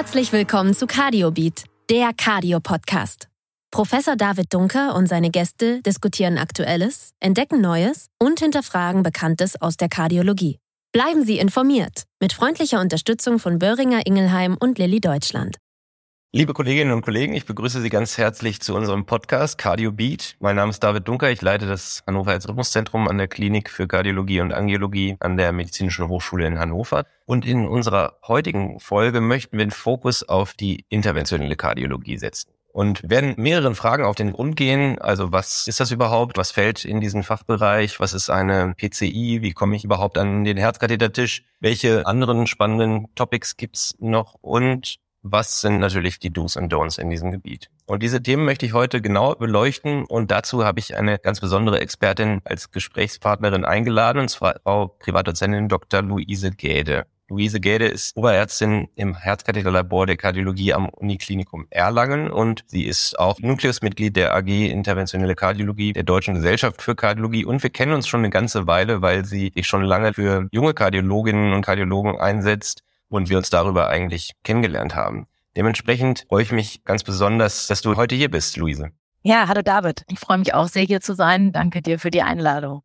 Herzlich willkommen zu CardioBeat, der Cardio-Podcast. Professor David Dunker und seine Gäste diskutieren Aktuelles, entdecken Neues und hinterfragen Bekanntes aus der Kardiologie. Bleiben Sie informiert mit freundlicher Unterstützung von Böhringer Ingelheim und Lilly Deutschland. Liebe Kolleginnen und Kollegen, ich begrüße Sie ganz herzlich zu unserem Podcast Cardio Beat. Mein Name ist David Dunker, ich leite das Hannover Herzrhythmuszentrum an der Klinik für Kardiologie und Angiologie an der Medizinischen Hochschule in Hannover. Und in unserer heutigen Folge möchten wir den Fokus auf die interventionelle Kardiologie setzen und werden mehreren Fragen auf den Grund gehen. Also was ist das überhaupt? Was fällt in diesen Fachbereich? Was ist eine PCI? Wie komme ich überhaupt an den Herzkathetertisch? Welche anderen spannenden Topics gibt's noch? Und was sind natürlich die Do's und Don'ts in diesem Gebiet. Und diese Themen möchte ich heute genau beleuchten und dazu habe ich eine ganz besondere Expertin als Gesprächspartnerin eingeladen, und zwar Frau Privatdozentin Dr. Luise Gäde. Luise Gäde ist Oberärztin im Herzkatheterlabor der Kardiologie am Uniklinikum Erlangen und sie ist auch Nukleusmitglied der AG Interventionelle Kardiologie der Deutschen Gesellschaft für Kardiologie und wir kennen uns schon eine ganze Weile, weil sie sich schon lange für junge Kardiologinnen und Kardiologen einsetzt und wir uns darüber eigentlich kennengelernt haben. Dementsprechend freue ich mich ganz besonders, dass du heute hier bist, Luise. Ja, hallo David. Ich freue mich auch sehr hier zu sein. Danke dir für die Einladung.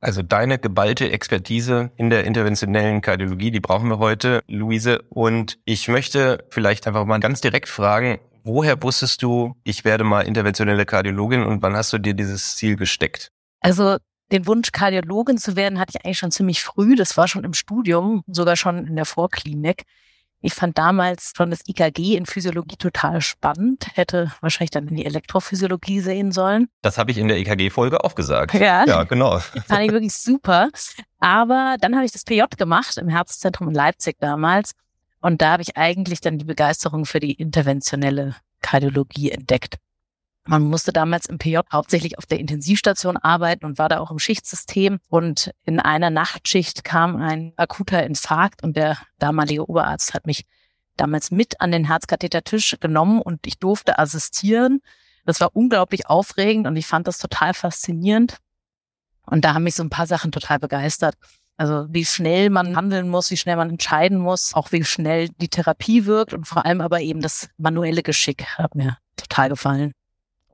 Also deine geballte Expertise in der interventionellen Kardiologie, die brauchen wir heute, Luise. Und ich möchte vielleicht einfach mal ganz direkt fragen, woher wusstest du, ich werde mal interventionelle Kardiologin und wann hast du dir dieses Ziel gesteckt? Also den Wunsch, Kardiologin zu werden, hatte ich eigentlich schon ziemlich früh. Das war schon im Studium, sogar schon in der Vorklinik. Ich fand damals schon das IKG in Physiologie total spannend, hätte wahrscheinlich dann in die Elektrophysiologie sehen sollen. Das habe ich in der IKG-Folge auch gesagt. Ja, ja genau. Fand ich wirklich super. Aber dann habe ich das PJ gemacht im Herzzentrum in Leipzig damals. Und da habe ich eigentlich dann die Begeisterung für die interventionelle Kardiologie entdeckt. Man musste damals im PJ hauptsächlich auf der Intensivstation arbeiten und war da auch im Schichtsystem. Und in einer Nachtschicht kam ein akuter Infarkt und der damalige Oberarzt hat mich damals mit an den Herzkathetertisch genommen und ich durfte assistieren. Das war unglaublich aufregend und ich fand das total faszinierend. Und da haben mich so ein paar Sachen total begeistert. Also wie schnell man handeln muss, wie schnell man entscheiden muss, auch wie schnell die Therapie wirkt und vor allem aber eben das manuelle Geschick hat mir total gefallen.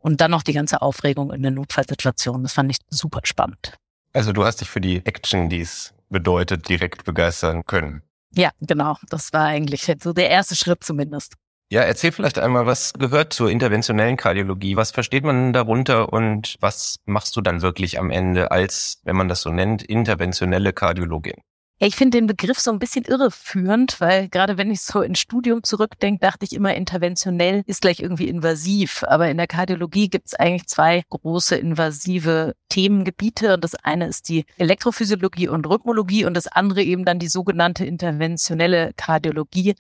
Und dann noch die ganze Aufregung in der Notfallsituation. Das fand ich super spannend. Also du hast dich für die Action, die es bedeutet, direkt begeistern können. Ja, genau. Das war eigentlich so der erste Schritt zumindest. Ja, erzähl vielleicht einmal, was gehört zur interventionellen Kardiologie? Was versteht man darunter und was machst du dann wirklich am Ende als, wenn man das so nennt, interventionelle Kardiologin? Ja, ich finde den Begriff so ein bisschen irreführend, weil gerade wenn ich so ins Studium zurückdenke, dachte ich immer, interventionell ist gleich irgendwie invasiv. Aber in der Kardiologie gibt es eigentlich zwei große invasive Themengebiete. Und das eine ist die Elektrophysiologie und Rhythmologie und das andere eben dann die sogenannte interventionelle Kardiologie.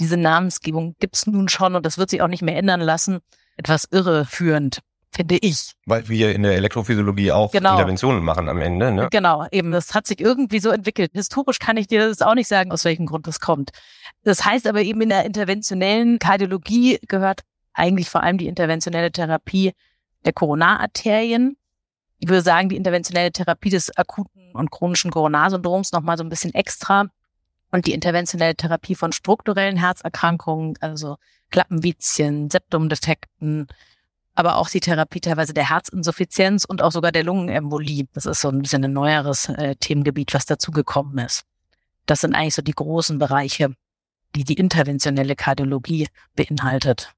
Diese Namensgebung gibt es nun schon und das wird sich auch nicht mehr ändern lassen. Etwas irreführend finde ich. Weil wir in der Elektrophysiologie auch genau. Interventionen machen am Ende. Ne? Genau, eben. Das hat sich irgendwie so entwickelt. Historisch kann ich dir das auch nicht sagen, aus welchem Grund das kommt. Das heißt aber eben in der interventionellen Kardiologie gehört eigentlich vor allem die interventionelle Therapie der Koronararterien. Ich würde sagen, die interventionelle Therapie des akuten und chronischen Koronarsyndroms nochmal so ein bisschen extra. Und die interventionelle Therapie von strukturellen Herzerkrankungen, also Klappenvizien, Septumdefekten, aber auch die Therapie teilweise der Herzinsuffizienz und auch sogar der Lungenembolie. Das ist so ein bisschen ein neueres äh, Themengebiet, was dazugekommen ist. Das sind eigentlich so die großen Bereiche, die die interventionelle Kardiologie beinhaltet.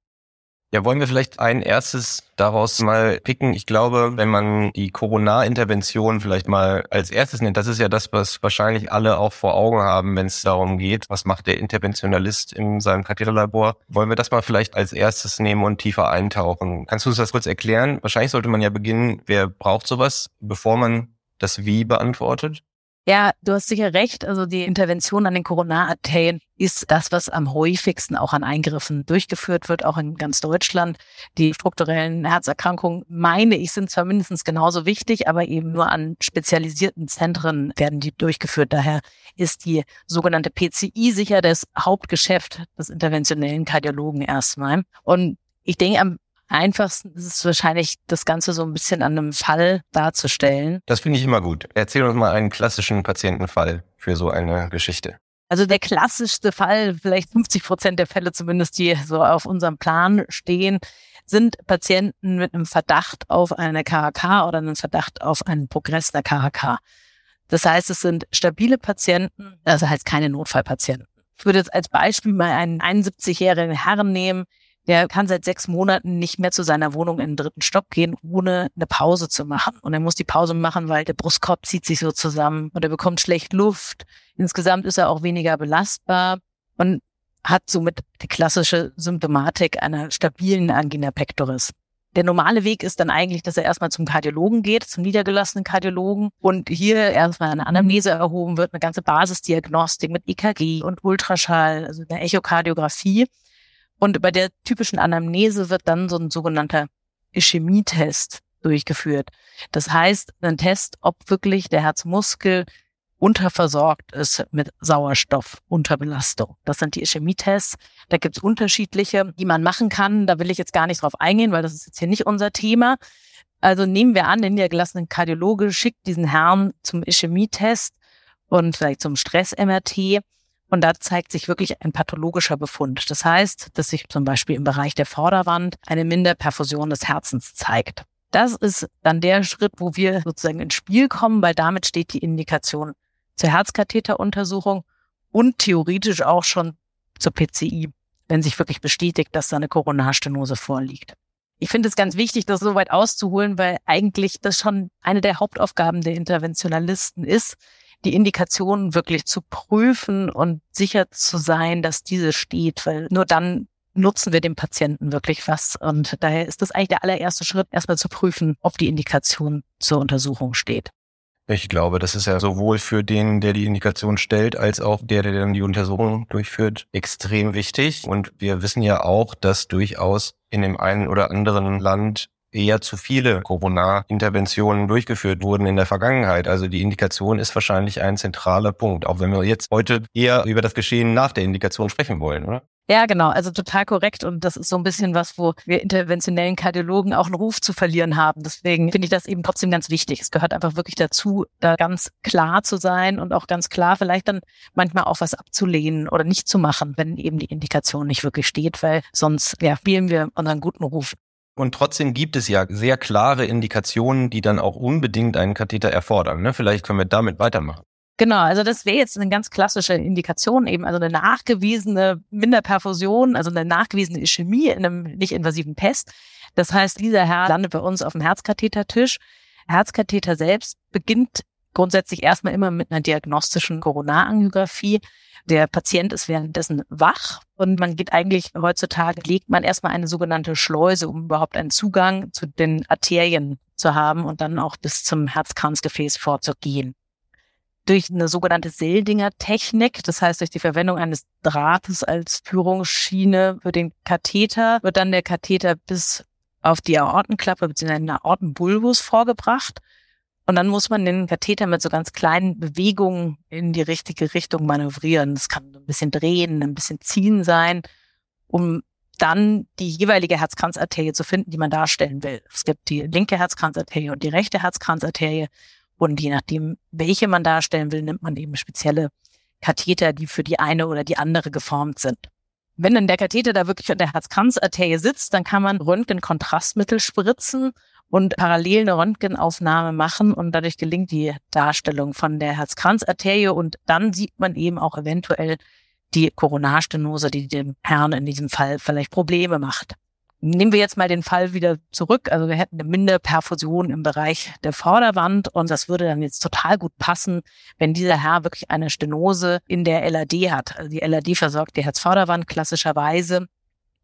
Ja, wollen wir vielleicht ein erstes daraus mal picken? Ich glaube, wenn man die Coronarintervention vielleicht mal als erstes nennt, das ist ja das, was wahrscheinlich alle auch vor Augen haben, wenn es darum geht, was macht der Interventionalist in seinem Katheterlabor. Wollen wir das mal vielleicht als erstes nehmen und tiefer eintauchen? Kannst du uns das kurz erklären? Wahrscheinlich sollte man ja beginnen, wer braucht sowas, bevor man das Wie beantwortet? Ja, du hast sicher recht. Also die Intervention an den Koronararterien ist das, was am häufigsten auch an Eingriffen durchgeführt wird, auch in ganz Deutschland. Die strukturellen Herzerkrankungen, meine ich, sind zwar mindestens genauso wichtig, aber eben nur an spezialisierten Zentren werden die durchgeführt. Daher ist die sogenannte PCI sicher das Hauptgeschäft des interventionellen Kardiologen erstmal. Und ich denke, am einfachsten ist es wahrscheinlich, das Ganze so ein bisschen an einem Fall darzustellen. Das finde ich immer gut. Erzähl uns mal einen klassischen Patientenfall für so eine Geschichte. Also der klassischste Fall, vielleicht 50 Prozent der Fälle zumindest, die so auf unserem Plan stehen, sind Patienten mit einem Verdacht auf eine KHK oder einen Verdacht auf einen Progress der KHK. Das heißt, es sind stabile Patienten, also heißt keine Notfallpatienten. Ich würde jetzt als Beispiel mal einen 71-jährigen Herrn nehmen, der kann seit sechs Monaten nicht mehr zu seiner Wohnung in den dritten Stock gehen, ohne eine Pause zu machen. Und er muss die Pause machen, weil der Brustkorb zieht sich so zusammen und er bekommt schlecht Luft. Insgesamt ist er auch weniger belastbar und hat somit die klassische Symptomatik einer stabilen Angina pectoris. Der normale Weg ist dann eigentlich, dass er erstmal zum Kardiologen geht, zum niedergelassenen Kardiologen und hier erstmal eine Anamnese erhoben wird, eine ganze Basisdiagnostik mit EKG und Ultraschall, also eine Echokardiographie. Und bei der typischen Anamnese wird dann so ein sogenannter Ischämietest durchgeführt. Das heißt, ein Test, ob wirklich der Herzmuskel unterversorgt ist mit Sauerstoff unter Belastung. Das sind die Ischämie-Tests. Da gibt es unterschiedliche, die man machen kann. Da will ich jetzt gar nicht drauf eingehen, weil das ist jetzt hier nicht unser Thema. Also nehmen wir an, der niedergelassene Kardiologe schickt diesen Herrn zum Ischämie-Test und vielleicht zum Stress-MRT. Und da zeigt sich wirklich ein pathologischer Befund. Das heißt, dass sich zum Beispiel im Bereich der Vorderwand eine Minderperfusion des Herzens zeigt. Das ist dann der Schritt, wo wir sozusagen ins Spiel kommen, weil damit steht die Indikation zur Herzkatheteruntersuchung und theoretisch auch schon zur PCI, wenn sich wirklich bestätigt, dass da eine Koronarstenose vorliegt. Ich finde es ganz wichtig, das so weit auszuholen, weil eigentlich das schon eine der Hauptaufgaben der Interventionalisten ist, die Indikationen wirklich zu prüfen und sicher zu sein, dass diese steht, weil nur dann nutzen wir dem Patienten wirklich was. Und daher ist das eigentlich der allererste Schritt, erstmal zu prüfen, ob die Indikation zur Untersuchung steht. Ich glaube, das ist ja sowohl für den, der die Indikation stellt, als auch der, der dann die Untersuchung durchführt, extrem wichtig. Und wir wissen ja auch, dass durchaus in dem einen oder anderen Land eher zu viele Corona-Interventionen durchgeführt wurden in der Vergangenheit. Also die Indikation ist wahrscheinlich ein zentraler Punkt, auch wenn wir jetzt heute eher über das Geschehen nach der Indikation sprechen wollen, oder? Ja, genau. Also total korrekt. Und das ist so ein bisschen was, wo wir interventionellen Kardiologen auch einen Ruf zu verlieren haben. Deswegen finde ich das eben trotzdem ganz wichtig. Es gehört einfach wirklich dazu, da ganz klar zu sein und auch ganz klar vielleicht dann manchmal auch was abzulehnen oder nicht zu machen, wenn eben die Indikation nicht wirklich steht, weil sonst ja, spielen wir unseren guten Ruf. Und trotzdem gibt es ja sehr klare Indikationen, die dann auch unbedingt einen Katheter erfordern. Ne? Vielleicht können wir damit weitermachen. Genau, also das wäre jetzt eine ganz klassische Indikation, eben also eine nachgewiesene Minderperfusion, also eine nachgewiesene Ischämie in einem nicht invasiven Pest. Das heißt, dieser Herr landet bei uns auf dem Herzkathetertisch. Herzkatheter selbst beginnt grundsätzlich erstmal immer mit einer diagnostischen Koronarangiographie. Der Patient ist währenddessen wach und man geht eigentlich heutzutage, legt man erstmal eine sogenannte Schleuse, um überhaupt einen Zugang zu den Arterien zu haben und dann auch bis zum Herzkranzgefäß vorzugehen durch eine sogenannte Seldinger-Technik, das heißt durch die Verwendung eines Drahtes als Führungsschiene für den Katheter, wird dann der Katheter bis auf die Aortenklappe bzw. den Aortenbulbus vorgebracht. Und dann muss man den Katheter mit so ganz kleinen Bewegungen in die richtige Richtung manövrieren. Das kann ein bisschen drehen, ein bisschen ziehen sein, um dann die jeweilige Herzkranzarterie zu finden, die man darstellen will. Es gibt die linke Herzkranzarterie und die rechte Herzkranzarterie. Und je nachdem, welche man darstellen will, nimmt man eben spezielle Katheter, die für die eine oder die andere geformt sind. Wenn dann der Katheter da wirklich an der Herzkranzarterie sitzt, dann kann man Röntgenkontrastmittel spritzen und parallel eine Röntgenaufnahme machen und dadurch gelingt die Darstellung von der Herzkranzarterie und dann sieht man eben auch eventuell die Koronarstenose, die dem Herrn in diesem Fall vielleicht Probleme macht. Nehmen wir jetzt mal den Fall wieder zurück. Also wir hätten eine Minderperfusion im Bereich der Vorderwand und das würde dann jetzt total gut passen, wenn dieser Herr wirklich eine Stenose in der LAD hat. Also die LAD versorgt die Herzvorderwand klassischerweise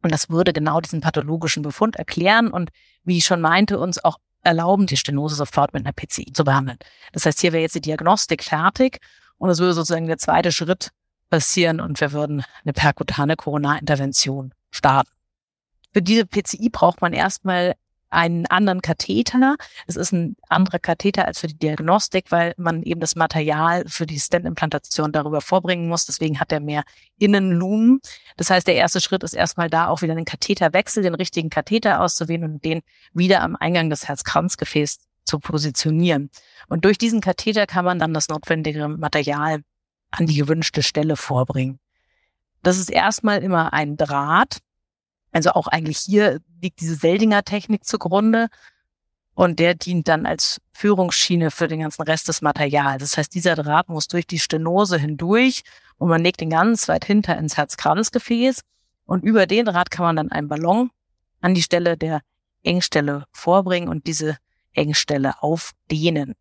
und das würde genau diesen pathologischen Befund erklären und wie ich schon meinte, uns auch erlauben, die Stenose sofort mit einer PCI zu behandeln. Das heißt, hier wäre jetzt die Diagnostik fertig und es würde sozusagen der zweite Schritt passieren und wir würden eine perkutane Coronarintervention starten. Für diese PCI braucht man erstmal einen anderen Katheter. Es ist ein anderer Katheter als für die Diagnostik, weil man eben das Material für die Stent-Implantation darüber vorbringen muss. Deswegen hat er mehr Innenlumen. Das heißt, der erste Schritt ist erstmal da auch wieder den Katheterwechsel, den richtigen Katheter auszuwählen und den wieder am Eingang des Herzkranzgefäßs zu positionieren. Und durch diesen Katheter kann man dann das notwendige Material an die gewünschte Stelle vorbringen. Das ist erstmal immer ein Draht. Also auch eigentlich hier liegt diese Seldinger Technik zugrunde. Und der dient dann als Führungsschiene für den ganzen Rest des Materials. Das heißt, dieser Draht muss durch die Stenose hindurch und man legt den ganz weit hinter ins Herzkranzgefäß. Und über den Draht kann man dann einen Ballon an die Stelle der Engstelle vorbringen und diese Engstelle aufdehnen.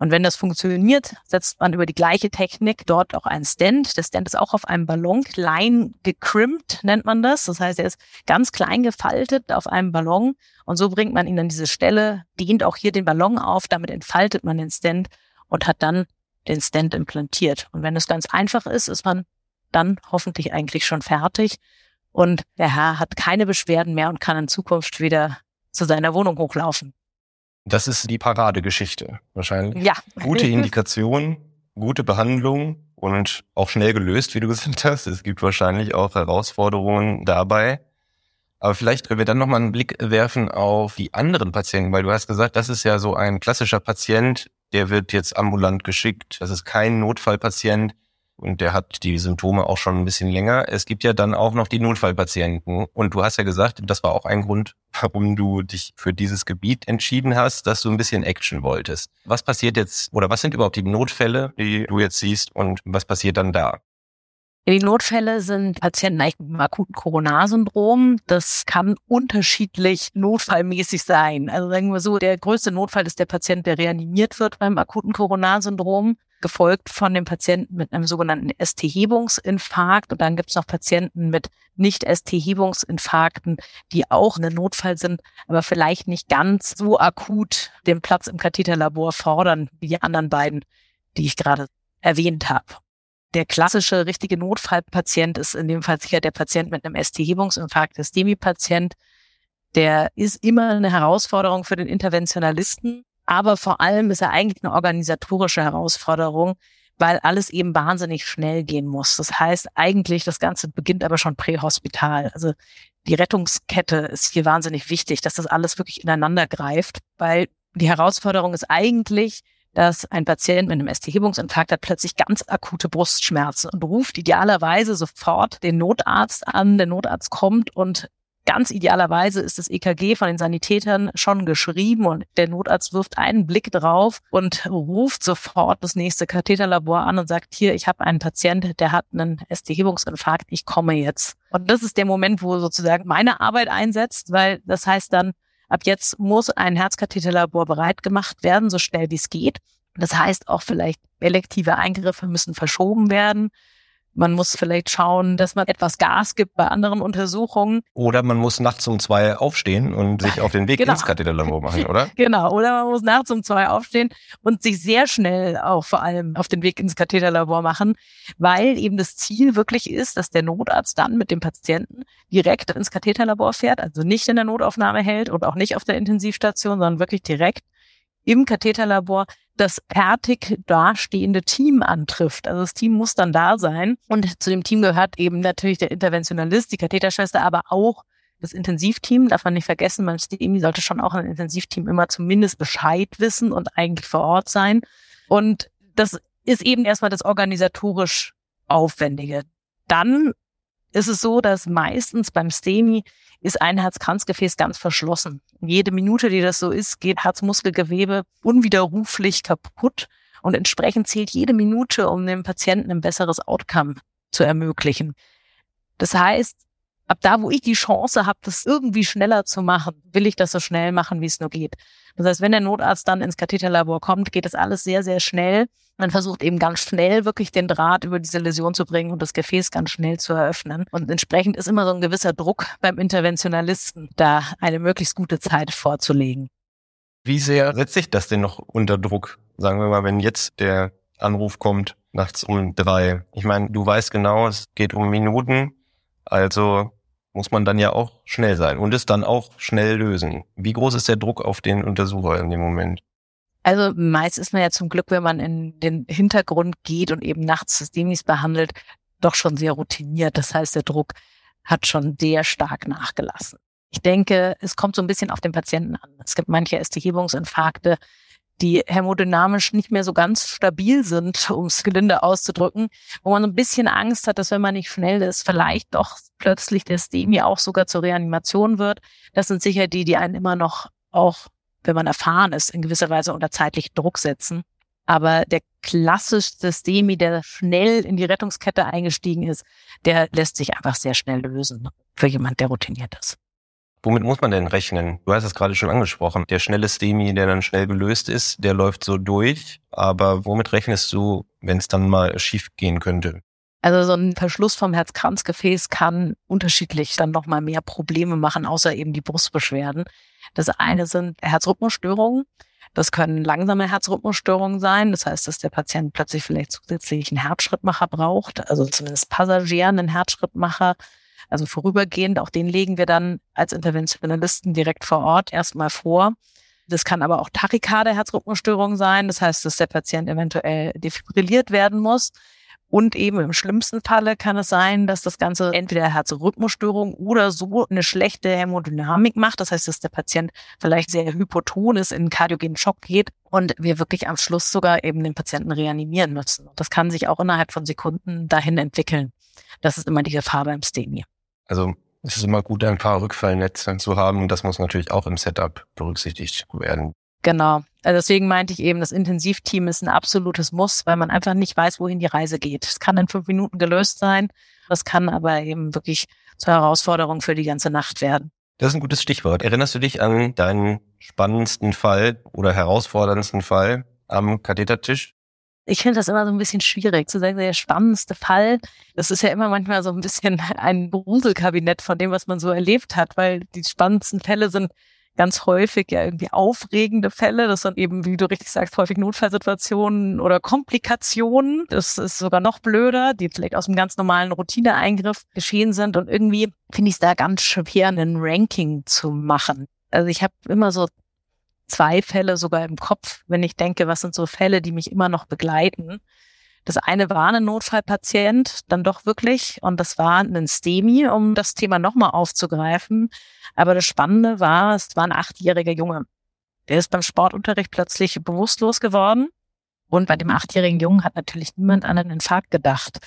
Und wenn das funktioniert, setzt man über die gleiche Technik dort auch einen Stand. Der Stand ist auch auf einem Ballon klein gekrimpt, nennt man das. Das heißt, er ist ganz klein gefaltet auf einem Ballon und so bringt man ihn an diese Stelle, dehnt auch hier den Ballon auf, damit entfaltet man den Stand und hat dann den Stand implantiert. Und wenn es ganz einfach ist, ist man dann hoffentlich eigentlich schon fertig und der Herr hat keine Beschwerden mehr und kann in Zukunft wieder zu seiner Wohnung hochlaufen. Das ist die Paradegeschichte wahrscheinlich. Ja. Gute Indikation, gute Behandlung und auch schnell gelöst, wie du gesagt hast. Es gibt wahrscheinlich auch Herausforderungen dabei. Aber vielleicht können wir dann nochmal einen Blick werfen auf die anderen Patienten, weil du hast gesagt, das ist ja so ein klassischer Patient, der wird jetzt ambulant geschickt. Das ist kein Notfallpatient, und der hat die Symptome auch schon ein bisschen länger. Es gibt ja dann auch noch die Notfallpatienten. Und du hast ja gesagt, das war auch ein Grund, warum du dich für dieses Gebiet entschieden hast, dass du ein bisschen Action wolltest. Was passiert jetzt oder was sind überhaupt die Notfälle, die du jetzt siehst und was passiert dann da? Die Notfälle sind Patienten mit einem akuten Coronarsyndrom. Das kann unterschiedlich notfallmäßig sein. Also sagen wir so, der größte Notfall ist der Patient, der reanimiert wird beim akuten Coronarsyndrom gefolgt von dem Patienten mit einem sogenannten ST-Hebungsinfarkt. Und dann gibt es noch Patienten mit Nicht-ST-Hebungsinfarkten, die auch ein Notfall sind, aber vielleicht nicht ganz so akut den Platz im Katheterlabor fordern wie die anderen beiden, die ich gerade erwähnt habe. Der klassische richtige Notfallpatient ist in dem Fall sicher der Patient mit einem ST-Hebungsinfarkt, der STEMI-Patient. Der ist immer eine Herausforderung für den Interventionalisten, aber vor allem ist er eigentlich eine organisatorische Herausforderung, weil alles eben wahnsinnig schnell gehen muss. Das heißt eigentlich, das Ganze beginnt aber schon prähospital. Also die Rettungskette ist hier wahnsinnig wichtig, dass das alles wirklich ineinander greift, weil die Herausforderung ist eigentlich, dass ein Patient mit einem ST-Hebungsinfarkt hat plötzlich ganz akute Brustschmerzen und ruft idealerweise sofort den Notarzt an. Der Notarzt kommt und Ganz idealerweise ist das EKG von den Sanitätern schon geschrieben und der Notarzt wirft einen Blick drauf und ruft sofort das nächste Katheterlabor an und sagt, hier, ich habe einen Patient, der hat einen ST-Hebungsinfarkt, ich komme jetzt. Und das ist der Moment, wo sozusagen meine Arbeit einsetzt, weil das heißt dann, ab jetzt muss ein Herzkatheterlabor bereit gemacht werden, so schnell wie es geht. Das heißt auch vielleicht elektive Eingriffe müssen verschoben werden. Man muss vielleicht schauen, dass man etwas Gas gibt bei anderen Untersuchungen. Oder man muss nachts um zwei aufstehen und sich auf den Weg genau. ins Katheterlabor machen, oder? Genau. Oder man muss nachts um zwei aufstehen und sich sehr schnell auch vor allem auf den Weg ins Katheterlabor machen, weil eben das Ziel wirklich ist, dass der Notarzt dann mit dem Patienten direkt ins Katheterlabor fährt, also nicht in der Notaufnahme hält und auch nicht auf der Intensivstation, sondern wirklich direkt im Katheterlabor das fertig dastehende Team antrifft. Also das Team muss dann da sein. Und zu dem Team gehört eben natürlich der Interventionalist, die Katheterschwester, aber auch das Intensivteam. Darf man nicht vergessen, beim STEMI sollte schon auch ein Intensivteam immer zumindest Bescheid wissen und eigentlich vor Ort sein. Und das ist eben erstmal das organisatorisch Aufwendige. Dann ist es so, dass meistens beim STEMI ist ein Herzkranzgefäß ganz verschlossen. Jede Minute, die das so ist, geht Herzmuskelgewebe unwiderruflich kaputt und entsprechend zählt jede Minute, um dem Patienten ein besseres Outcome zu ermöglichen. Das heißt, ab da, wo ich die Chance habe, das irgendwie schneller zu machen, will ich das so schnell machen, wie es nur geht. Das heißt, wenn der Notarzt dann ins Katheterlabor kommt, geht das alles sehr, sehr schnell. Man versucht eben ganz schnell wirklich den Draht über diese Läsion zu bringen und das Gefäß ganz schnell zu eröffnen. Und entsprechend ist immer so ein gewisser Druck beim Interventionalisten, da eine möglichst gute Zeit vorzulegen. Wie sehr setzt sich das denn noch unter Druck? Sagen wir mal, wenn jetzt der Anruf kommt, nachts um drei. Ich meine, du weißt genau, es geht um Minuten. Also muss man dann ja auch schnell sein und es dann auch schnell lösen. Wie groß ist der Druck auf den Untersucher in dem Moment? Also meist ist man ja zum Glück, wenn man in den Hintergrund geht und eben nachts Systemis behandelt, doch schon sehr routiniert. Das heißt, der Druck hat schon sehr stark nachgelassen. Ich denke, es kommt so ein bisschen auf den Patienten an. Es gibt manche ST-Hebungsinfarkte, die hämodynamisch nicht mehr so ganz stabil sind, um es gelinde auszudrücken, wo man ein bisschen Angst hat, dass wenn man nicht schnell ist, vielleicht doch plötzlich der STEMI auch sogar zur Reanimation wird. Das sind sicher die, die einen immer noch auch, wenn man erfahren ist, in gewisser Weise unter zeitlichen Druck setzen. Aber der klassischste STEMI, der schnell in die Rettungskette eingestiegen ist, der lässt sich einfach sehr schnell lösen für jemand, der routiniert ist. Womit muss man denn rechnen? Du hast es gerade schon angesprochen. Der schnelle STEMI, der dann schnell gelöst ist, der läuft so durch. Aber womit rechnest du, wenn es dann mal schief gehen könnte? Also so ein Verschluss vom Herzkranzgefäß kann unterschiedlich dann nochmal mehr Probleme machen, außer eben die Brustbeschwerden. Das eine sind Herzrhythmusstörungen. Das können langsame Herzrhythmusstörungen sein. Das heißt, dass der Patient plötzlich vielleicht zusätzlich einen Herzschrittmacher braucht, also zumindest Passagier einen Herzschrittmacher also vorübergehend, auch den legen wir dann als Interventionalisten direkt vor Ort erstmal vor. Das kann aber auch Tachykardie, Herzrhythmusstörung sein. Das heißt, dass der Patient eventuell defibrilliert werden muss. Und eben im schlimmsten Falle kann es sein, dass das Ganze entweder Herzrhythmusstörung oder so eine schlechte Hämodynamik macht. Das heißt, dass der Patient vielleicht sehr hypoton ist, in kardiogenen Schock geht und wir wirklich am Schluss sogar eben den Patienten reanimieren müssen. Das kann sich auch innerhalb von Sekunden dahin entwickeln. Das ist immer die Gefahr beim STEMI. Also es ist immer gut, ein paar Rückfallnetze zu haben. Das muss natürlich auch im Setup berücksichtigt werden. Genau. Also deswegen meinte ich eben, das Intensivteam ist ein absolutes Muss, weil man einfach nicht weiß, wohin die Reise geht. Es kann in fünf Minuten gelöst sein. Das kann aber eben wirklich zur Herausforderung für die ganze Nacht werden. Das ist ein gutes Stichwort. Erinnerst du dich an deinen spannendsten Fall oder herausforderndsten Fall am Kathetertisch? Ich finde das immer so ein bisschen schwierig zu sagen, der spannendste Fall. Das ist ja immer manchmal so ein bisschen ein Gruselkabinett von dem, was man so erlebt hat, weil die spannendsten Fälle sind ganz häufig ja irgendwie aufregende Fälle. Das sind eben, wie du richtig sagst, häufig Notfallsituationen oder Komplikationen. Das ist sogar noch blöder, die vielleicht aus einem ganz normalen Routineeingriff geschehen sind. Und irgendwie finde ich es da ganz schwer, einen Ranking zu machen. Also ich habe immer so zwei Fälle sogar im Kopf, wenn ich denke, was sind so Fälle, die mich immer noch begleiten. Das eine war ein Notfallpatient, dann doch wirklich, und das war ein STEMI, um das Thema nochmal aufzugreifen. Aber das Spannende war, es war ein achtjähriger Junge. Der ist beim Sportunterricht plötzlich bewusstlos geworden. Und bei dem achtjährigen Jungen hat natürlich niemand an einen Infarkt gedacht.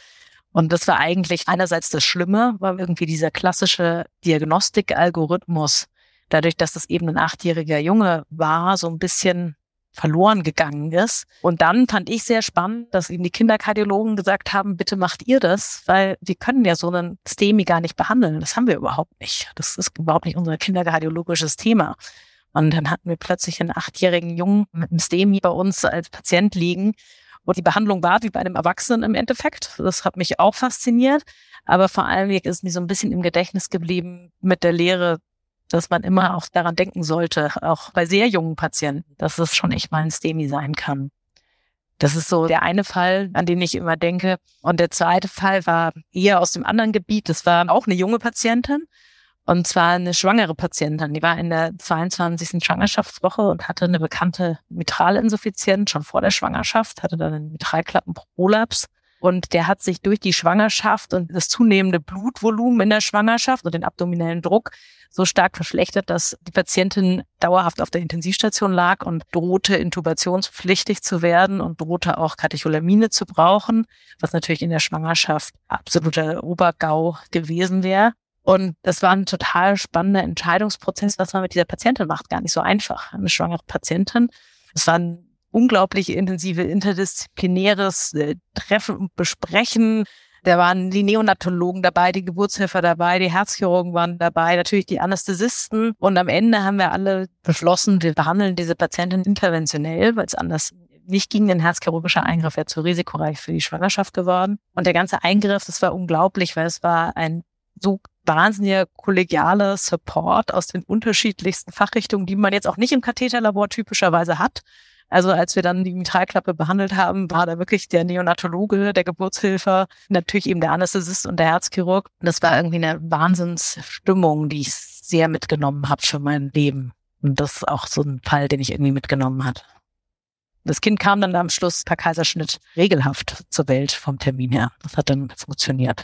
Und das war eigentlich einerseits das Schlimme, weil irgendwie dieser klassische Diagnostikalgorithmus dadurch, dass das eben ein achtjähriger Junge war, so ein bisschen verloren gegangen ist. Und dann fand ich sehr spannend, dass eben die Kinderkardiologen gesagt haben, bitte macht ihr das, weil wir können ja so einen STEMI gar nicht behandeln. Das haben wir überhaupt nicht. Das ist überhaupt nicht unser kinderkardiologisches Thema. Und dann hatten wir plötzlich einen achtjährigen Jungen mit einem STEMI bei uns als Patient liegen. Und die Behandlung war wie bei einem Erwachsenen im Endeffekt. Das hat mich auch fasziniert. Aber vor allem ist mir so ein bisschen im Gedächtnis geblieben mit der Lehre, dass man immer auch daran denken sollte, auch bei sehr jungen Patienten, dass es schon echt mal ein STEMI sein kann. Das ist so der eine Fall, an den ich immer denke. Und der zweite Fall war eher aus dem anderen Gebiet. Das war auch eine junge Patientin. Und zwar eine schwangere Patientin. Die war in der 22. Schwangerschaftswoche und hatte eine bekannte Mitralinsuffizienz schon vor der Schwangerschaft, hatte dann einen Mitralklappenprolaps. Und der hat sich durch die Schwangerschaft und das zunehmende Blutvolumen in der Schwangerschaft und den abdominellen Druck so stark verschlechtert, dass die Patientin dauerhaft auf der Intensivstation lag und drohte intubationspflichtig zu werden und drohte auch Katecholamine zu brauchen, was natürlich in der Schwangerschaft absoluter Obergau gewesen wäre. Und das war ein total spannender Entscheidungsprozess, was man mit dieser Patientin macht. Gar nicht so einfach. Eine schwangere Patientin. Es war ein unglaublich intensive interdisziplinäres äh, Treffen und Besprechen. Da waren die Neonatologen dabei, die Geburtshelfer dabei, die Herzchirurgen waren dabei, natürlich die Anästhesisten. Und am Ende haben wir alle beschlossen, wir behandeln diese Patientin interventionell, weil es anders nicht ging. Ein herzchirurgischer Eingriff wäre zu risikoreich für die Schwangerschaft geworden. Und der ganze Eingriff, das war unglaublich, weil es war ein so wahnsinniger kollegialer Support aus den unterschiedlichsten Fachrichtungen, die man jetzt auch nicht im Katheterlabor typischerweise hat. Also als wir dann die Mitralklappe behandelt haben, war da wirklich der Neonatologe, der Geburtshilfer, natürlich eben der Anästhesist und der Herzchirurg. Das war irgendwie eine Wahnsinnsstimmung, die ich sehr mitgenommen habe für mein Leben. Und das ist auch so ein Fall, den ich irgendwie mitgenommen hat. Das Kind kam dann am Schluss per Kaiserschnitt regelhaft zur Welt vom Termin her. Das hat dann funktioniert.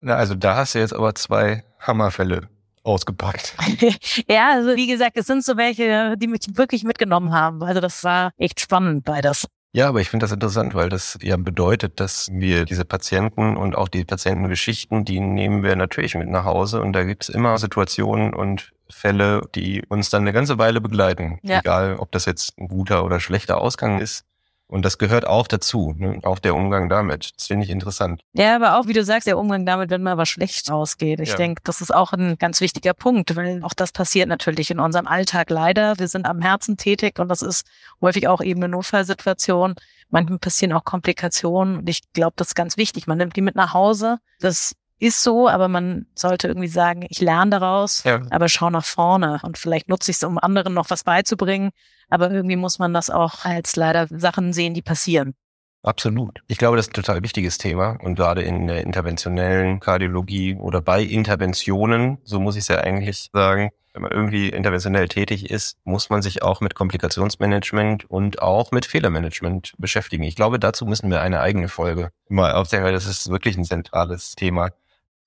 Na, also da hast du jetzt aber zwei Hammerfälle ausgepackt. ja, also wie gesagt, es sind so welche, die mich wirklich mitgenommen haben. Also das war echt spannend beides. Ja, aber ich finde das interessant, weil das ja bedeutet, dass wir diese Patienten und auch die Patientengeschichten, die nehmen wir natürlich mit nach Hause und da gibt's immer Situationen und Fälle, die uns dann eine ganze Weile begleiten. Ja. Egal, ob das jetzt ein guter oder schlechter Ausgang ist. Und das gehört auch dazu, ne? auch der Umgang damit. Das finde ich interessant. Ja, aber auch, wie du sagst, der Umgang damit, wenn mal was schlecht ausgeht. Ich ja. denke, das ist auch ein ganz wichtiger Punkt, weil auch das passiert natürlich in unserem Alltag leider. Wir sind am Herzen tätig und das ist häufig auch eben eine Notfallsituation. Manchmal passieren auch Komplikationen und ich glaube, das ist ganz wichtig. Man nimmt die mit nach Hause. Das ist so, aber man sollte irgendwie sagen, ich lerne daraus, ja. aber schau nach vorne und vielleicht nutze ich es, um anderen noch was beizubringen. Aber irgendwie muss man das auch als leider Sachen sehen, die passieren. Absolut. Ich glaube, das ist ein total wichtiges Thema und gerade in der interventionellen Kardiologie oder bei Interventionen, so muss ich es ja eigentlich sagen, wenn man irgendwie interventionell tätig ist, muss man sich auch mit Komplikationsmanagement und auch mit Fehlermanagement beschäftigen. Ich glaube, dazu müssen wir eine eigene Folge mal aufzeigen, weil das ist wirklich ein zentrales Thema.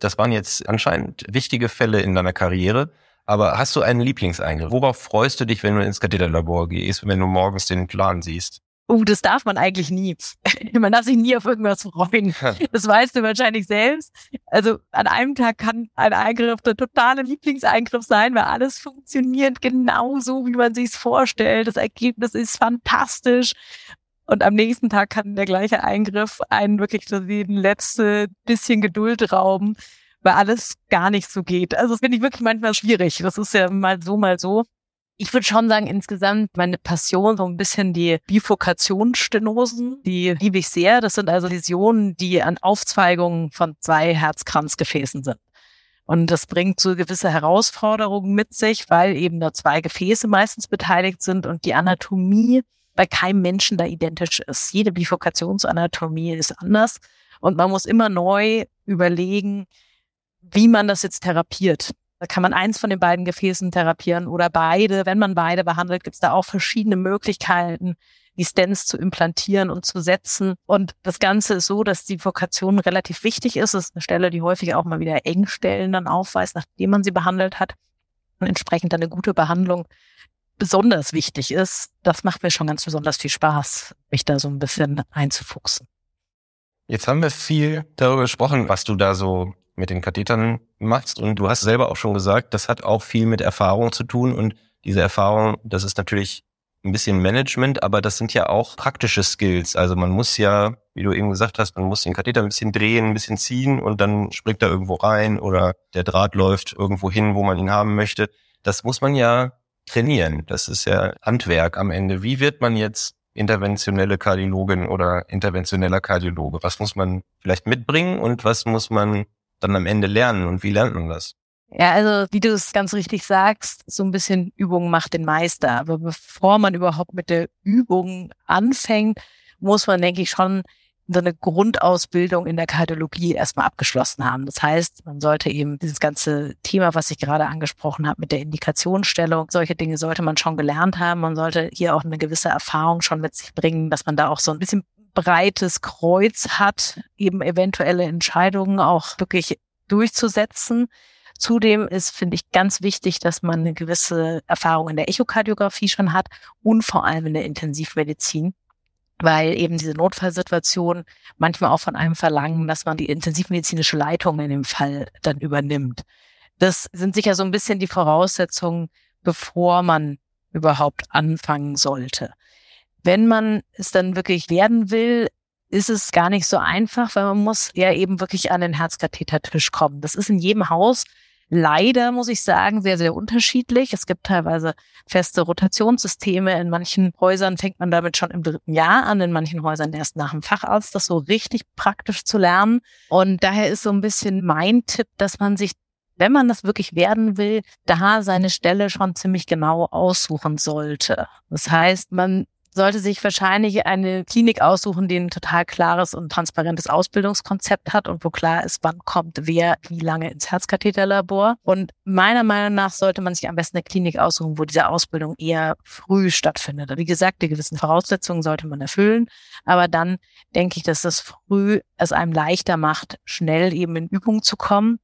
Das waren jetzt anscheinend wichtige Fälle in deiner Karriere. Aber hast du einen Lieblingseingriff? Worauf freust du dich, wenn du ins Katheterlabor gehst, wenn du morgens den Plan siehst? Oh, das darf man eigentlich nie. Man darf sich nie auf irgendwas freuen. Das weißt du wahrscheinlich selbst. Also an einem Tag kann ein Eingriff der totale Lieblingseingriff sein, weil alles funktioniert genauso, wie man sich es vorstellt. Das Ergebnis ist fantastisch. Und am nächsten Tag kann der gleiche Eingriff einen wirklich so ein letzte bisschen Geduld rauben, weil alles gar nicht so geht. Also das finde ich wirklich manchmal schwierig. Das ist ja mal so, mal so. Ich würde schon sagen, insgesamt meine Passion, so ein bisschen die Bifurkationsstenosen, die liebe ich sehr. Das sind also Läsionen, die an Aufzweigungen von zwei Herzkranzgefäßen sind. Und das bringt so gewisse Herausforderungen mit sich, weil eben da zwei Gefäße meistens beteiligt sind und die Anatomie bei keinem Menschen da identisch ist. Jede Bifurkationsanatomie ist anders und man muss immer neu überlegen, wie man das jetzt therapiert. Da kann man eins von den beiden Gefäßen therapieren oder beide. Wenn man beide behandelt, gibt es da auch verschiedene Möglichkeiten, die Stents zu implantieren und zu setzen. Und das Ganze ist so, dass die Vokation relativ wichtig ist. Das ist eine Stelle, die häufig auch mal wieder Engstellen dann aufweist, nachdem man sie behandelt hat. Und entsprechend dann eine gute Behandlung besonders wichtig ist, das macht mir schon ganz besonders viel Spaß, mich da so ein bisschen einzufuchsen. Jetzt haben wir viel darüber gesprochen, was du da so mit den Kathetern machst. Und du hast selber auch schon gesagt, das hat auch viel mit Erfahrung zu tun. Und diese Erfahrung, das ist natürlich ein bisschen Management, aber das sind ja auch praktische Skills. Also man muss ja, wie du eben gesagt hast, man muss den Katheter ein bisschen drehen, ein bisschen ziehen und dann springt er irgendwo rein oder der Draht läuft irgendwo hin, wo man ihn haben möchte. Das muss man ja trainieren. Das ist ja Handwerk am Ende. Wie wird man jetzt interventionelle Kardiologin oder interventioneller Kardiologe? Was muss man vielleicht mitbringen und was muss man dann am Ende lernen und wie lernt man das? Ja, also wie du es ganz richtig sagst, so ein bisschen Übung macht den Meister. Aber bevor man überhaupt mit der Übung anfängt, muss man, denke ich, schon so eine Grundausbildung in der Kardiologie erstmal abgeschlossen haben. Das heißt, man sollte eben dieses ganze Thema, was ich gerade angesprochen habe, mit der Indikationsstellung, solche Dinge sollte man schon gelernt haben. Man sollte hier auch eine gewisse Erfahrung schon mit sich bringen, dass man da auch so ein bisschen breites Kreuz hat, eben eventuelle Entscheidungen auch wirklich durchzusetzen. Zudem ist, finde ich, ganz wichtig, dass man eine gewisse Erfahrung in der Echokardiographie schon hat und vor allem in der Intensivmedizin weil eben diese Notfallsituation manchmal auch von einem verlangen, dass man die intensivmedizinische Leitung in dem Fall dann übernimmt. Das sind sicher so ein bisschen die Voraussetzungen, bevor man überhaupt anfangen sollte. Wenn man es dann wirklich werden will, ist es gar nicht so einfach, weil man muss ja eben wirklich an den Herzkathetertisch kommen. Das ist in jedem Haus leider, muss ich sagen, sehr, sehr unterschiedlich. Es gibt teilweise feste Rotationssysteme. In manchen Häusern fängt man damit schon im dritten Jahr an, in manchen Häusern erst nach dem Facharzt, das so richtig praktisch zu lernen. Und daher ist so ein bisschen mein Tipp, dass man sich wenn man das wirklich werden will, da seine Stelle schon ziemlich genau aussuchen sollte. Das heißt, man sollte sich wahrscheinlich eine Klinik aussuchen, die ein total klares und transparentes Ausbildungskonzept hat und wo klar ist, wann kommt wer wie lange ins Herzkatheterlabor. Und meiner Meinung nach sollte man sich am besten eine Klinik aussuchen, wo diese Ausbildung eher früh stattfindet. Wie gesagt, die gewissen Voraussetzungen sollte man erfüllen. Aber dann denke ich, dass das früh es einem leichter macht, schnell eben in Übung zu kommen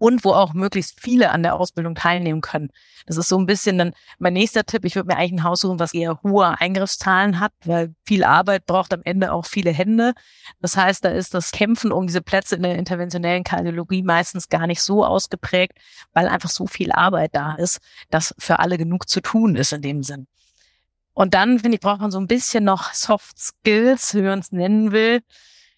und wo auch möglichst viele an der Ausbildung teilnehmen können. Das ist so ein bisschen dann mein nächster Tipp. Ich würde mir eigentlich ein Haus suchen, was eher hohe Eingriffszahlen hat, weil viel Arbeit braucht am Ende auch viele Hände. Das heißt, da ist das Kämpfen um diese Plätze in der interventionellen Kardiologie meistens gar nicht so ausgeprägt, weil einfach so viel Arbeit da ist, dass für alle genug zu tun ist in dem Sinn. Und dann, finde ich, braucht man so ein bisschen noch Soft Skills, wie man es nennen will.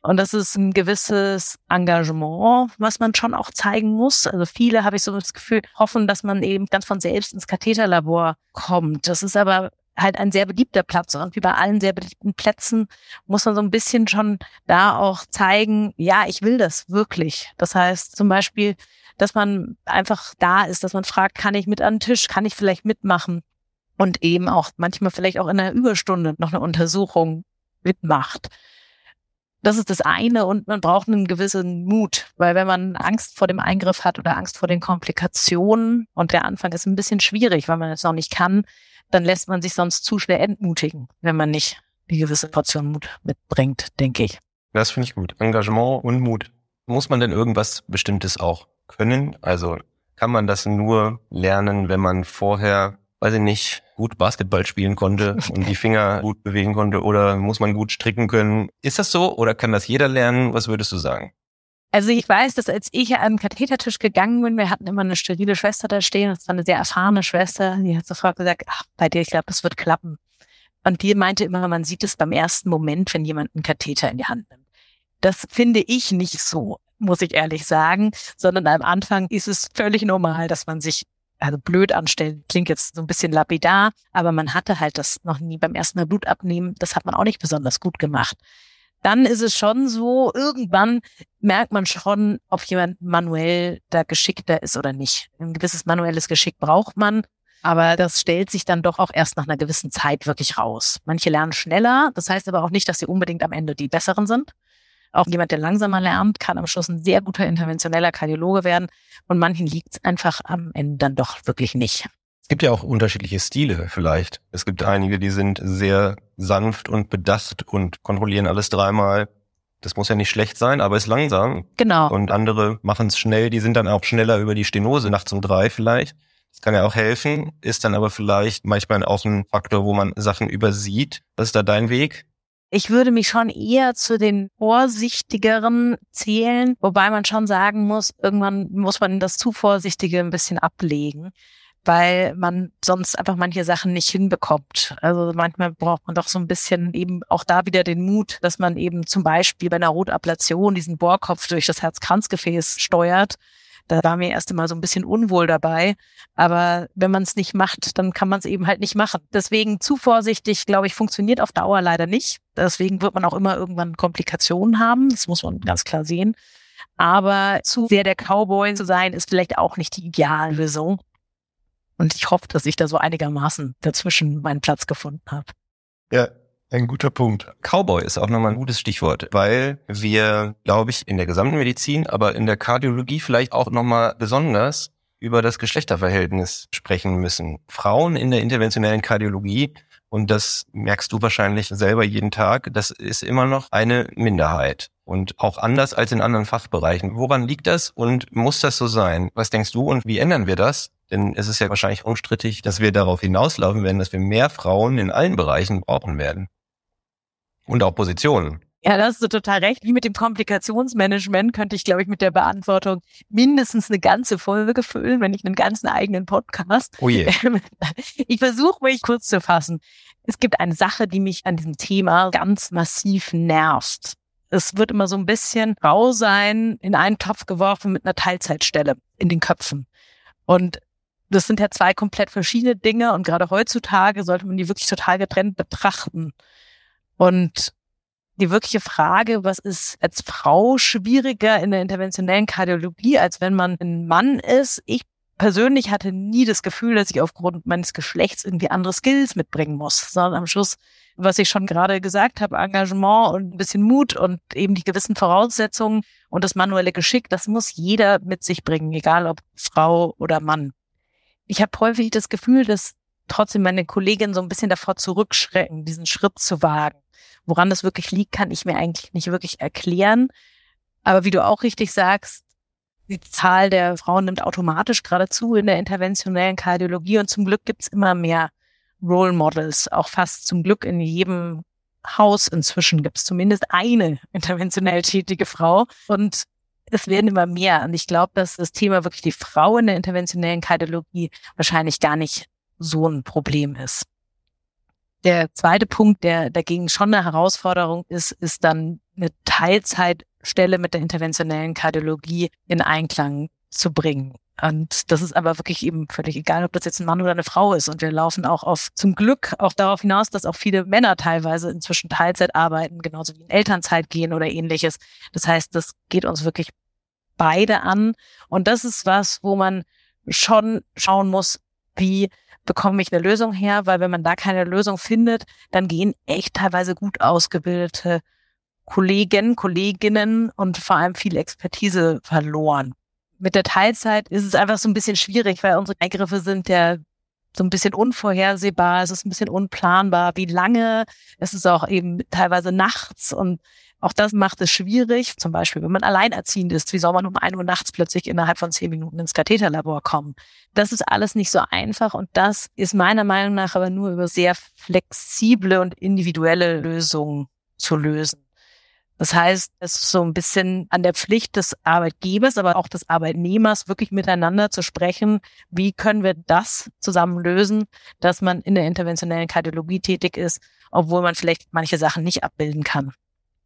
Und das ist ein gewisses Engagement, was man schon auch zeigen muss. Also viele, habe ich so das Gefühl, hoffen, dass man eben ganz von selbst ins Katheterlabor kommt. Das ist aber halt ein sehr beliebter Platz. Und wie bei allen sehr beliebten Plätzen muss man so ein bisschen schon da auch zeigen, ja, ich will das wirklich. Das heißt zum Beispiel, dass man einfach da ist, dass man fragt, kann ich mit an den Tisch, kann ich vielleicht mitmachen? Und eben auch manchmal vielleicht auch in einer Überstunde noch eine Untersuchung mitmacht. Das ist das eine und man braucht einen gewissen Mut, weil wenn man Angst vor dem Eingriff hat oder Angst vor den Komplikationen und der Anfang ist ein bisschen schwierig, weil man es noch nicht kann, dann lässt man sich sonst zu schwer entmutigen, wenn man nicht die gewisse Portion Mut mitbringt, denke ich. Das finde ich gut. Engagement und Mut. Muss man denn irgendwas Bestimmtes auch können? Also kann man das nur lernen, wenn man vorher weiß ich nicht, gut Basketball spielen konnte und die Finger gut bewegen konnte oder muss man gut stricken können. Ist das so oder kann das jeder lernen? Was würdest du sagen? Also ich weiß, dass als ich an den Kathetertisch gegangen bin, wir hatten immer eine sterile Schwester da stehen, das war eine sehr erfahrene Schwester, die hat sofort gesagt, ach, bei dir, ich glaube, das wird klappen. Und die meinte immer, man sieht es beim ersten Moment, wenn jemand einen Katheter in die Hand nimmt. Das finde ich nicht so, muss ich ehrlich sagen, sondern am Anfang ist es völlig normal, dass man sich also blöd anstellen, klingt jetzt so ein bisschen lapidar, aber man hatte halt das noch nie beim ersten Mal Blut abnehmen. Das hat man auch nicht besonders gut gemacht. Dann ist es schon so, irgendwann merkt man schon, ob jemand manuell da geschickter ist oder nicht. Ein gewisses manuelles Geschick braucht man, aber das stellt sich dann doch auch erst nach einer gewissen Zeit wirklich raus. Manche lernen schneller, das heißt aber auch nicht, dass sie unbedingt am Ende die besseren sind. Auch jemand, der langsamer lernt, kann am Schluss ein sehr guter interventioneller Kardiologe werden. Und manchen liegt es einfach am Ende dann doch wirklich nicht. Es gibt ja auch unterschiedliche Stile vielleicht. Es gibt einige, die sind sehr sanft und bedacht und kontrollieren alles dreimal. Das muss ja nicht schlecht sein, aber ist langsam. Genau. Und andere machen es schnell, die sind dann auch schneller über die Stenose nachts um drei vielleicht. Das kann ja auch helfen, ist dann aber vielleicht manchmal auch ein Faktor, wo man Sachen übersieht. Was ist da dein Weg? Ich würde mich schon eher zu den vorsichtigeren zählen, wobei man schon sagen muss, irgendwann muss man das zu vorsichtige ein bisschen ablegen, weil man sonst einfach manche Sachen nicht hinbekommt. Also manchmal braucht man doch so ein bisschen eben auch da wieder den Mut, dass man eben zum Beispiel bei einer Rotablation diesen Bohrkopf durch das Herzkranzgefäß steuert da war mir erst einmal so ein bisschen unwohl dabei. Aber wenn man es nicht macht, dann kann man es eben halt nicht machen. Deswegen zu vorsichtig, glaube ich, funktioniert auf Dauer leider nicht. Deswegen wird man auch immer irgendwann Komplikationen haben. Das muss man ganz klar sehen. Aber zu sehr der Cowboy zu sein, ist vielleicht auch nicht die Ideallösung. Und ich hoffe, dass ich da so einigermaßen dazwischen meinen Platz gefunden habe. Ja, ein guter Punkt. Cowboy ist auch nochmal ein gutes Stichwort, weil wir, glaube ich, in der gesamten Medizin, aber in der Kardiologie vielleicht auch nochmal besonders über das Geschlechterverhältnis sprechen müssen. Frauen in der interventionellen Kardiologie, und das merkst du wahrscheinlich selber jeden Tag, das ist immer noch eine Minderheit. Und auch anders als in anderen Fachbereichen. Woran liegt das und muss das so sein? Was denkst du und wie ändern wir das? Denn es ist ja wahrscheinlich unstrittig, dass wir darauf hinauslaufen werden, dass wir mehr Frauen in allen Bereichen brauchen werden. Und auch Positionen. Ja, da hast du total recht. Wie mit dem Komplikationsmanagement könnte ich, glaube ich, mit der Beantwortung mindestens eine ganze Folge füllen, wenn nicht einen ganzen eigenen Podcast. Oh je. Ich versuche mich kurz zu fassen. Es gibt eine Sache, die mich an diesem Thema ganz massiv nervt. Es wird immer so ein bisschen rau sein, in einen Topf geworfen mit einer Teilzeitstelle in den Köpfen. Und das sind ja zwei komplett verschiedene Dinge und gerade heutzutage sollte man die wirklich total getrennt betrachten. Und die wirkliche Frage, was ist als Frau schwieriger in der interventionellen Kardiologie, als wenn man ein Mann ist? Ich persönlich hatte nie das Gefühl, dass ich aufgrund meines Geschlechts irgendwie andere Skills mitbringen muss, sondern am Schluss, was ich schon gerade gesagt habe, Engagement und ein bisschen Mut und eben die gewissen Voraussetzungen und das manuelle Geschick, das muss jeder mit sich bringen, egal ob Frau oder Mann. Ich habe häufig das Gefühl, dass trotzdem meine Kolleginnen so ein bisschen davor zurückschrecken, diesen Schritt zu wagen. Woran das wirklich liegt, kann ich mir eigentlich nicht wirklich erklären. Aber wie du auch richtig sagst, die Zahl der Frauen nimmt automatisch gerade zu in der interventionellen Kardiologie und zum Glück gibt's immer mehr Role Models, auch fast zum Glück in jedem Haus inzwischen gibt's zumindest eine interventionell tätige Frau und es werden immer mehr. Und ich glaube, dass das Thema wirklich die Frau in der interventionellen Kardiologie wahrscheinlich gar nicht so ein Problem ist. Der zweite Punkt, der dagegen schon eine Herausforderung ist, ist dann eine Teilzeitstelle mit der interventionellen Kardiologie in Einklang zu bringen. Und das ist aber wirklich eben völlig egal, ob das jetzt ein Mann oder eine Frau ist. Und wir laufen auch auf, zum Glück auch darauf hinaus, dass auch viele Männer teilweise inzwischen Teilzeit arbeiten, genauso wie in Elternzeit gehen oder ähnliches. Das heißt, das geht uns wirklich beide an. Und das ist was, wo man schon schauen muss, wie bekomme ich eine Lösung her, weil wenn man da keine Lösung findet, dann gehen echt teilweise gut ausgebildete Kollegen, Kolleginnen und vor allem viel Expertise verloren. Mit der Teilzeit ist es einfach so ein bisschen schwierig, weil unsere Eingriffe sind ja so ein bisschen unvorhersehbar, es ist ein bisschen unplanbar, wie lange, es ist auch eben teilweise nachts und auch das macht es schwierig. Zum Beispiel, wenn man alleinerziehend ist, wie soll man um ein Uhr nachts plötzlich innerhalb von zehn Minuten ins Katheterlabor kommen? Das ist alles nicht so einfach und das ist meiner Meinung nach aber nur über sehr flexible und individuelle Lösungen zu lösen. Das heißt, es ist so ein bisschen an der Pflicht des Arbeitgebers, aber auch des Arbeitnehmers, wirklich miteinander zu sprechen. Wie können wir das zusammen lösen, dass man in der interventionellen Kardiologie tätig ist, obwohl man vielleicht manche Sachen nicht abbilden kann?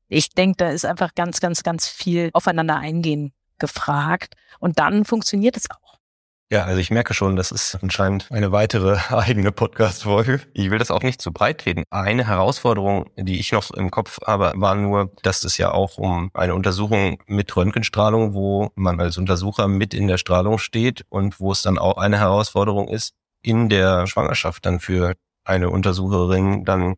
Ich denke, da ist einfach ganz, ganz, ganz viel aufeinander eingehen gefragt. Und dann funktioniert es auch. Ja, also ich merke schon, das ist anscheinend eine weitere eigene Podcast-Folge. Ich will das auch nicht zu breit reden. Eine Herausforderung, die ich noch im Kopf habe, war nur, dass es ja auch um eine Untersuchung mit Röntgenstrahlung, wo man als Untersucher mit in der Strahlung steht und wo es dann auch eine Herausforderung ist, in der Schwangerschaft dann für eine Untersucherin dann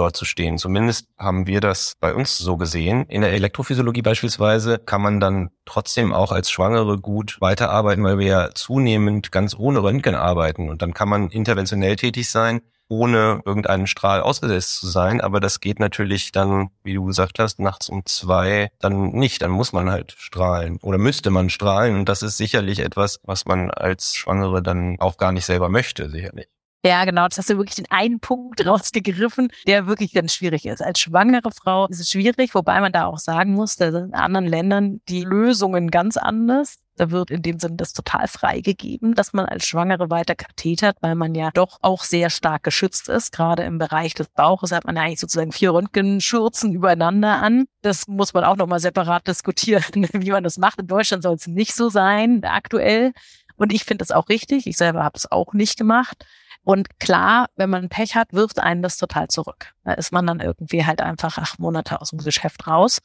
dort zu stehen. Zumindest haben wir das bei uns so gesehen. In der Elektrophysiologie beispielsweise kann man dann trotzdem auch als Schwangere gut weiterarbeiten, weil wir ja zunehmend ganz ohne Röntgen arbeiten. Und dann kann man interventionell tätig sein, ohne irgendeinen Strahl ausgesetzt zu sein. Aber das geht natürlich dann, wie du gesagt hast, nachts um zwei dann nicht. Dann muss man halt strahlen oder müsste man strahlen. Und das ist sicherlich etwas, was man als Schwangere dann auch gar nicht selber möchte, sicherlich. Ja, genau. Das hast du wirklich den einen Punkt rausgegriffen, der wirklich ganz schwierig ist. Als schwangere Frau ist es schwierig, wobei man da auch sagen muss, da sind in anderen Ländern die Lösungen ganz anders. Da wird in dem Sinne das total freigegeben, dass man als Schwangere weiter kathetert, weil man ja doch auch sehr stark geschützt ist. Gerade im Bereich des Bauches hat man ja eigentlich sozusagen vier Röntgenschürzen übereinander an. Das muss man auch nochmal separat diskutieren, wie man das macht. In Deutschland soll es nicht so sein, aktuell. Und ich finde das auch richtig. Ich selber habe es auch nicht gemacht. Und klar, wenn man Pech hat, wirft einen das total zurück. Da ist man dann irgendwie halt einfach acht Monate aus dem Geschäft raus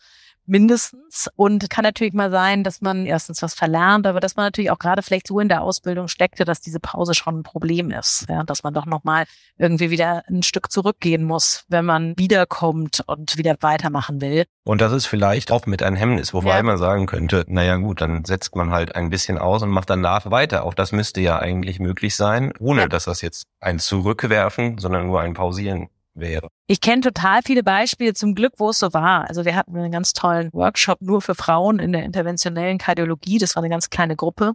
mindestens. Und kann natürlich mal sein, dass man erstens was verlernt, aber dass man natürlich auch gerade vielleicht so in der Ausbildung steckte, dass diese Pause schon ein Problem ist. Ja, dass man doch nochmal irgendwie wieder ein Stück zurückgehen muss, wenn man wiederkommt und wieder weitermachen will. Und das ist vielleicht auch mit einem Hemmnis, wobei ja. man sagen könnte, naja gut, dann setzt man halt ein bisschen aus und macht danach weiter. Auch das müsste ja eigentlich möglich sein, ohne ja. dass das jetzt ein Zurückwerfen, sondern nur ein Pausieren wäre. Ich kenne total viele Beispiele zum Glück, wo es so war. Also wir hatten einen ganz tollen Workshop nur für Frauen in der interventionellen Kardiologie. Das war eine ganz kleine Gruppe.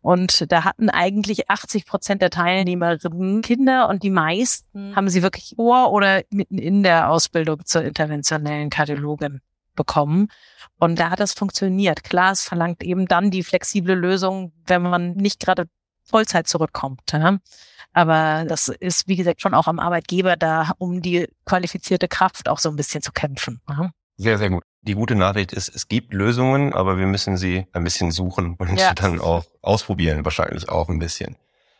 Und da hatten eigentlich 80 Prozent der Teilnehmerinnen Kinder und die meisten haben sie wirklich vor oder mitten in der Ausbildung zur interventionellen Kardiologin bekommen. Und da hat das funktioniert. Klar, es verlangt eben dann die flexible Lösung, wenn man nicht gerade Vollzeit zurückkommt. Ja? Aber das ist, wie gesagt, schon auch am Arbeitgeber da, um die qualifizierte Kraft auch so ein bisschen zu kämpfen. Ja? Sehr, sehr gut. Die gute Nachricht ist, es gibt Lösungen, aber wir müssen sie ein bisschen suchen und ja. dann auch ausprobieren, wahrscheinlich auch ein bisschen.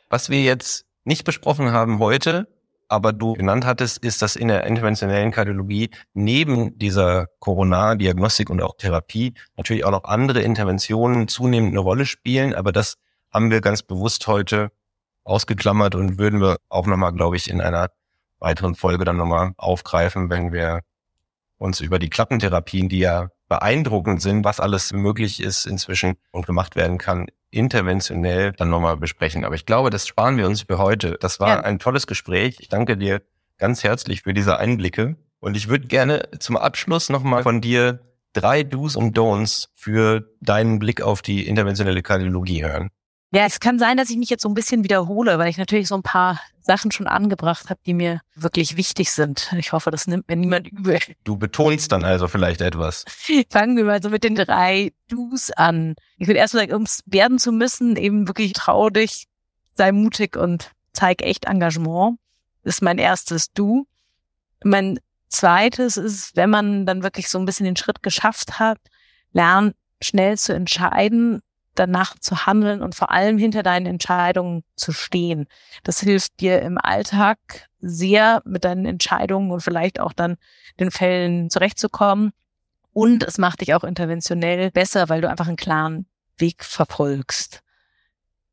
Was wir jetzt nicht besprochen haben heute, aber du genannt hattest, ist, dass in der interventionellen Kardiologie neben dieser Corona-Diagnostik und auch Therapie natürlich auch noch andere Interventionen zunehmend eine Rolle spielen, aber das haben wir ganz bewusst heute ausgeklammert und würden wir auch nochmal, glaube ich, in einer weiteren Folge dann nochmal aufgreifen, wenn wir uns über die Klappentherapien, die ja beeindruckend sind, was alles möglich ist inzwischen und gemacht werden kann, interventionell dann nochmal besprechen. Aber ich glaube, das sparen wir uns für heute. Das war ja. ein tolles Gespräch. Ich danke dir ganz herzlich für diese Einblicke. Und ich würde gerne zum Abschluss nochmal von dir drei Do's und Don'ts für deinen Blick auf die interventionelle Kardiologie hören. Ja, es kann sein, dass ich mich jetzt so ein bisschen wiederhole, weil ich natürlich so ein paar Sachen schon angebracht habe, die mir wirklich wichtig sind. Ich hoffe, das nimmt mir niemand übel. Du betonst dann also vielleicht etwas. Fangen wir mal so mit den drei Do's an. Ich würde erst mal sagen, um es werden zu müssen, eben wirklich trau dich, sei mutig und zeig echt Engagement. Das ist mein erstes Do. Mein zweites ist, wenn man dann wirklich so ein bisschen den Schritt geschafft hat, lernen schnell zu entscheiden danach zu handeln und vor allem hinter deinen Entscheidungen zu stehen. Das hilft dir im Alltag sehr mit deinen Entscheidungen und vielleicht auch dann den Fällen zurechtzukommen. Und es macht dich auch interventionell besser, weil du einfach einen klaren Weg verfolgst.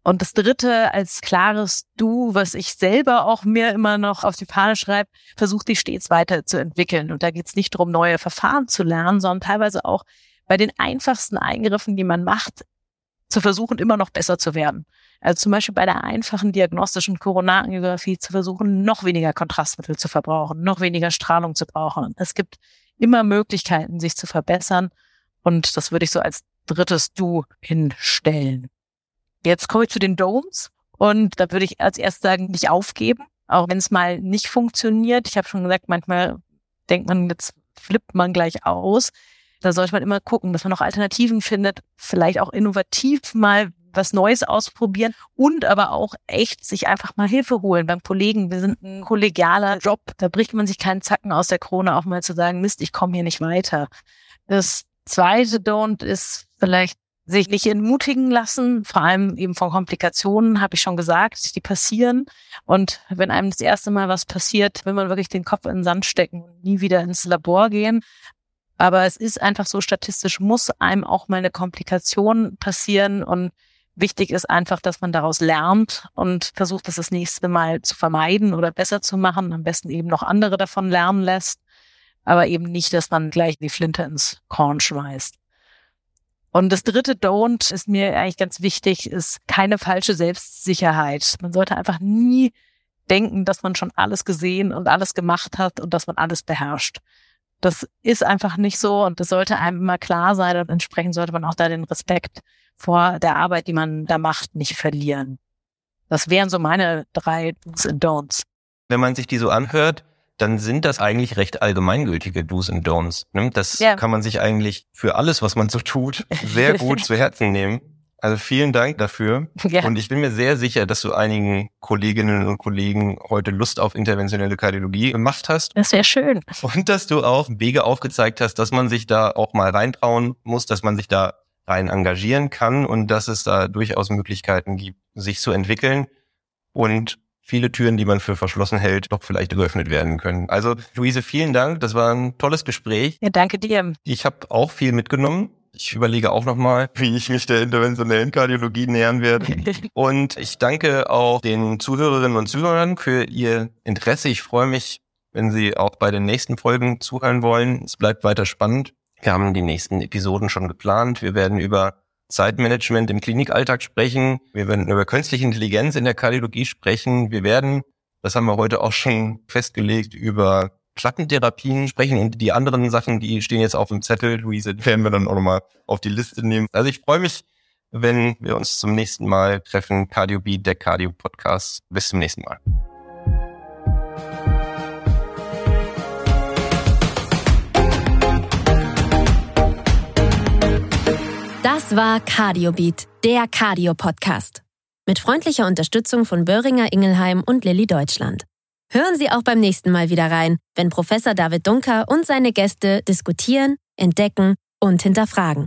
Und das dritte als klares Du, was ich selber auch mir immer noch auf die Fahne schreibe, versuch dich stets weiterzuentwickeln. Und da geht es nicht darum, neue Verfahren zu lernen, sondern teilweise auch bei den einfachsten Eingriffen, die man macht, zu versuchen, immer noch besser zu werden. Also zum Beispiel bei der einfachen diagnostischen Koronarangiographie zu versuchen, noch weniger Kontrastmittel zu verbrauchen, noch weniger Strahlung zu brauchen. Es gibt immer Möglichkeiten, sich zu verbessern. Und das würde ich so als drittes Du hinstellen. Jetzt komme ich zu den Domes. Und da würde ich als erstes sagen, nicht aufgeben, auch wenn es mal nicht funktioniert. Ich habe schon gesagt, manchmal denkt man, jetzt flippt man gleich aus. Da sollte man immer gucken, dass man noch Alternativen findet, vielleicht auch innovativ mal was Neues ausprobieren und aber auch echt sich einfach mal Hilfe holen beim Kollegen. Wir sind ein kollegialer Job. Da bricht man sich keinen Zacken aus der Krone, auch mal zu sagen, Mist, ich komme hier nicht weiter. Das zweite Don't ist vielleicht sich nicht entmutigen lassen, vor allem eben von Komplikationen, habe ich schon gesagt, die passieren. Und wenn einem das erste Mal was passiert, will man wirklich den Kopf in den Sand stecken und nie wieder ins Labor gehen. Aber es ist einfach so, statistisch muss einem auch mal eine Komplikation passieren und wichtig ist einfach, dass man daraus lernt und versucht, das das nächste Mal zu vermeiden oder besser zu machen. Am besten eben noch andere davon lernen lässt, aber eben nicht, dass man gleich die Flinte ins Korn schmeißt. Und das dritte Don't ist mir eigentlich ganz wichtig, ist keine falsche Selbstsicherheit. Man sollte einfach nie denken, dass man schon alles gesehen und alles gemacht hat und dass man alles beherrscht. Das ist einfach nicht so und das sollte einem immer klar sein und entsprechend sollte man auch da den Respekt vor der Arbeit, die man da macht, nicht verlieren. Das wären so meine drei Do's and Don'ts. Wenn man sich die so anhört, dann sind das eigentlich recht allgemeingültige Do's and Don'ts. Ne? Das ja. kann man sich eigentlich für alles, was man so tut, sehr gut zu Herzen nehmen. Also vielen Dank dafür. Ja. Und ich bin mir sehr sicher, dass du einigen Kolleginnen und Kollegen heute Lust auf interventionelle Kardiologie gemacht hast. Das wäre schön. Und dass du auch Wege aufgezeigt hast, dass man sich da auch mal reintrauen muss, dass man sich da rein engagieren kann und dass es da durchaus Möglichkeiten gibt, sich zu entwickeln und viele Türen, die man für verschlossen hält, doch vielleicht geöffnet werden können. Also Luise, vielen Dank. Das war ein tolles Gespräch. Ja, danke dir. Ich habe auch viel mitgenommen. Ich überlege auch nochmal, wie ich mich der interventionellen Kardiologie nähern werde. Und ich danke auch den Zuhörerinnen und Zuhörern für ihr Interesse. Ich freue mich, wenn Sie auch bei den nächsten Folgen zuhören wollen. Es bleibt weiter spannend. Wir haben die nächsten Episoden schon geplant. Wir werden über Zeitmanagement im Klinikalltag sprechen. Wir werden über künstliche Intelligenz in der Kardiologie sprechen. Wir werden, das haben wir heute auch schon festgelegt, über Plattentherapien sprechen und die anderen Sachen, die stehen jetzt auf dem Zettel, Luise, werden wir dann auch nochmal auf die Liste nehmen. Also ich freue mich, wenn wir uns zum nächsten Mal treffen. Cardio Beat, der Cardio Podcast. Bis zum nächsten Mal. Das war Cardio Beat, der Cardio Podcast. Mit freundlicher Unterstützung von Böhringer Ingelheim und Lilly Deutschland. Hören Sie auch beim nächsten Mal wieder rein, wenn Professor David Dunker und seine Gäste diskutieren, entdecken und hinterfragen.